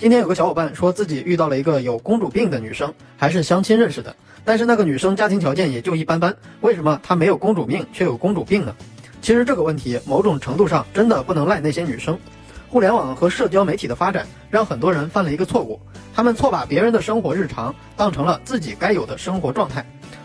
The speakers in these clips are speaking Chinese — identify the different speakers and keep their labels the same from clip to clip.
Speaker 1: 今天有个小伙伴说自己遇到了一个有公主病的女生，还是相亲认识的，但是那个女生家庭条件也就一般般，为什么她没有公主命却有公主病呢？其实这个问题某种程度上真的不能赖那些女生。互联网和社交媒体的发展，让很多人犯了一个错误，他们错把别人的生活日常当成了自己该有的生活状态。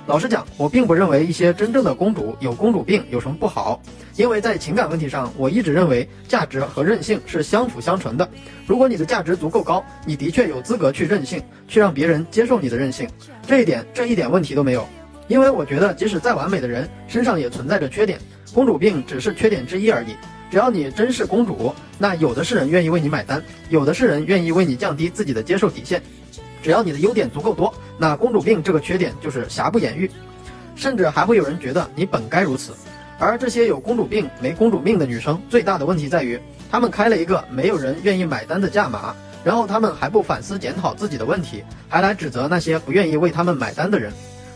Speaker 1: 老实讲，我并不认为一些真正的公主有公主病有什么不好，因为在情感问题上，我一直认为价值和任性是相辅相成的。如果你的价值足够高，你的确有资格去任性，去让别人接受你的任性，这一点这一点问题都没有。因为我觉得，即使再完美的人身上也存在着缺点，公主病只是缺点之一而已。只要你真是公主，那有的是人愿意为你买单，有的是人愿意为你降低自己的接受底线。只要你的优点足够多，那公主病这个缺点就是瑕不掩瑜，甚至还会有人觉得你本该如此。而这些有公主病没公主命的女生，最大的问题在于，她们开了一个没有人愿意买单的价码，然后她们还不反思检讨自己的问题，还来指责那些不愿意为她们买单的人。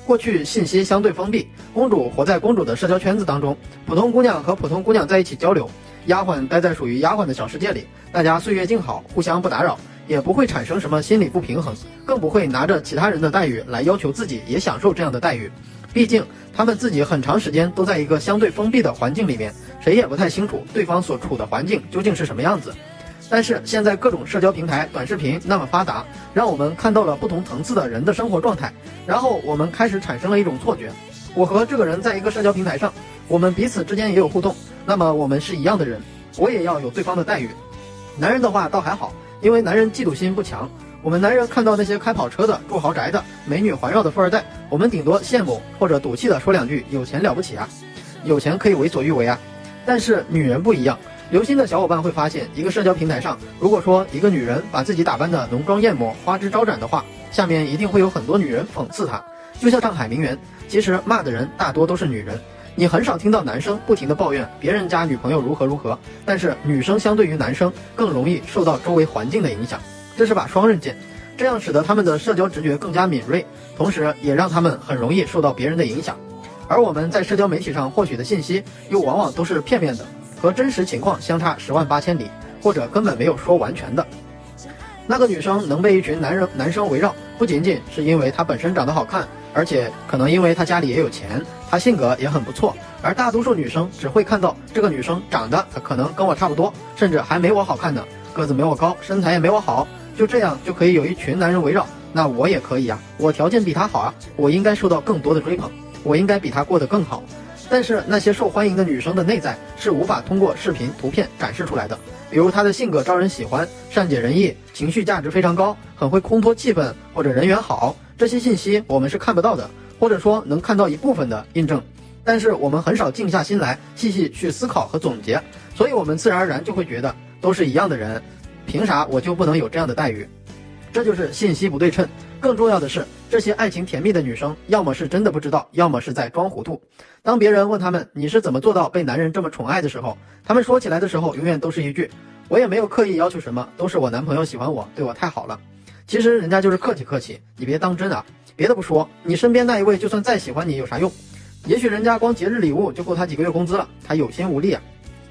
Speaker 1: 过去信息相对封闭，公主活在公主的社交圈子当中，普通姑娘和普通姑娘在一起交流，丫鬟待在属于丫鬟的小世界里，大家岁月静好，互相不打扰。也不会产生什么心理不平衡，更不会拿着其他人的待遇来要求自己也享受这样的待遇。毕竟他们自己很长时间都在一个相对封闭的环境里面，谁也不太清楚对方所处的环境究竟是什么样子。但是现在各种社交平台、短视频那么发达，让我们看到了不同层次的人的生活状态，然后我们开始产生了一种错觉：我和这个人在一个社交平台上，我们彼此之间也有互动，那么我们是一样的人，我也要有对方的待遇。男人的话倒还好。因为男人嫉妒心不强，我们男人看到那些开跑车的、住豪宅的、美女环绕的富二代，我们顶多羡慕或者赌气的说两句：“有钱了不起啊，有钱可以为所欲为啊。”但是女人不一样，留心的小伙伴会发现，一个社交平台上，如果说一个女人把自己打扮的浓妆艳抹、花枝招展的话，下面一定会有很多女人讽刺她。就像上海名媛，其实骂的人大多都是女人。你很少听到男生不停的抱怨别人家女朋友如何如何，但是女生相对于男生更容易受到周围环境的影响，这是把双刃剑，这样使得他们的社交直觉更加敏锐，同时也让他们很容易受到别人的影响。而我们在社交媒体上获取的信息又往往都是片面的，和真实情况相差十万八千里，或者根本没有说完全的。那个女生能被一群男人男生围绕，不仅仅是因为她本身长得好看。而且可能因为她家里也有钱，她性格也很不错，而大多数女生只会看到这个女生长得可能跟我差不多，甚至还没我好看呢，个子没我高，身材也没我好，就这样就可以有一群男人围绕，那我也可以啊，我条件比她好啊，我应该受到更多的追捧，我应该比她过得更好。但是那些受欢迎的女生的内在是无法通过视频图片展示出来的，比如她的性格招人喜欢，善解人意，情绪价值非常高，很会烘托气氛，或者人缘好。这些信息我们是看不到的，或者说能看到一部分的印证，但是我们很少静下心来细细去思考和总结，所以我们自然而然就会觉得都是一样的人，凭啥我就不能有这样的待遇？这就是信息不对称。更重要的是，这些爱情甜蜜的女生，要么是真的不知道，要么是在装糊涂。当别人问他们你是怎么做到被男人这么宠爱的时候，他们说起来的时候，永远都是一句：我也没有刻意要求什么，都是我男朋友喜欢我，对我太好了。其实人家就是客气客气，你别当真啊！别的不说，你身边那一位就算再喜欢你，有啥用？也许人家光节日礼物就够他几个月工资了，他有心无力啊！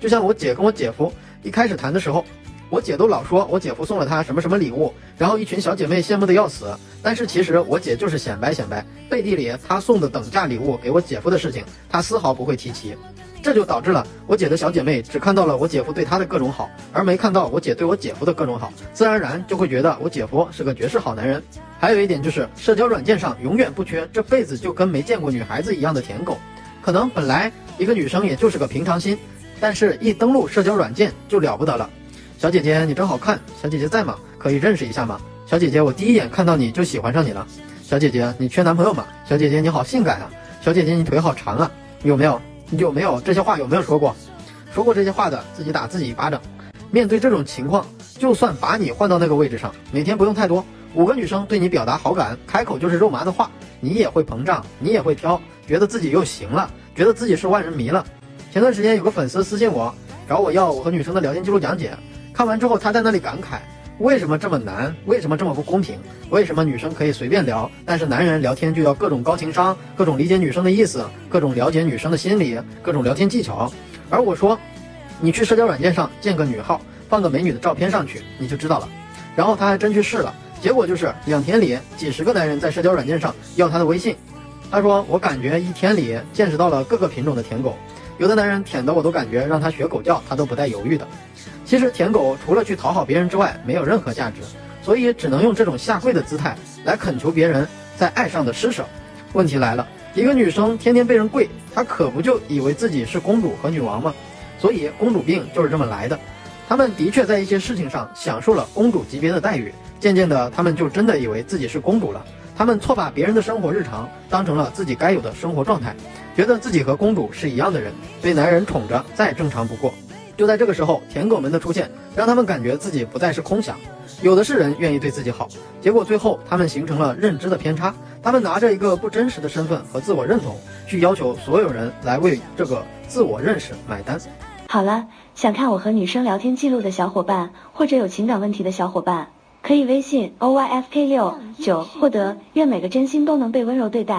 Speaker 1: 就像我姐跟我姐夫一开始谈的时候，我姐都老说我姐夫送了她什么什么礼物，然后一群小姐妹羡慕的要死。但是其实我姐就是显摆显摆，背地里她送的等价礼物给我姐夫的事情，她丝毫不会提起。这就导致了我姐的小姐妹只看到了我姐夫对她的各种好，而没看到我姐对我姐夫的各种好，自然而然就会觉得我姐夫是个绝世好男人。还有一点就是，社交软件上永远不缺这辈子就跟没见过女孩子一样的舔狗。可能本来一个女生也就是个平常心，但是一登录社交软件就了不得了。小姐姐你真好看，小姐姐在吗？可以认识一下吗？小姐姐我第一眼看到你就喜欢上你了。小姐姐你缺男朋友吗？小姐姐你好性感啊！小姐姐你腿好长啊，有没有？有没有这些话？有没有说过？说过这些话的，自己打自己一巴掌。面对这种情况，就算把你换到那个位置上，每天不用太多，五个女生对你表达好感，开口就是肉麻的话，你也会膨胀，你也会挑，觉得自己又行了，觉得自己是万人迷了。前段时间有个粉丝私信我，找我要我和女生的聊天记录讲解，看完之后他在那里感慨。为什么这么难？为什么这么不公平？为什么女生可以随便聊，但是男人聊天就要各种高情商，各种理解女生的意思，各种了解女生的心理，各种聊天技巧？而我说，你去社交软件上建个女号，放个美女的照片上去，你就知道了。然后他还真去试了，结果就是两天里几十个男人在社交软件上要他的微信。他说：“我感觉一天里见识到了各个品种的舔狗，有的男人舔的我都感觉让他学狗叫，他都不带犹豫的。其实舔狗除了去讨好别人之外，没有任何价值，所以只能用这种下跪的姿态来恳求别人在爱上的施舍。问题来了，一个女生天天被人跪，她可不就以为自己是公主和女王吗？所以公主病就是这么来的。他们的确在一些事情上享受了公主级别的待遇，渐渐的，他们就真的以为自己是公主了。”他们错把别人的生活日常当成了自己该有的生活状态，觉得自己和公主是一样的人，被男人宠着再正常不过。就在这个时候，舔狗们的出现让他们感觉自己不再是空想，有的是人愿意对自己好。结果最后他们形成了认知的偏差，他们拿着一个不真实的身份和自我认同，去要求所有人来为这个自我认识买单。
Speaker 2: 好了，想看我和女生聊天记录的小伙伴，或者有情感问题的小伙伴。可以微信 o y f k 六九获得，愿每个真心都能被温柔对待。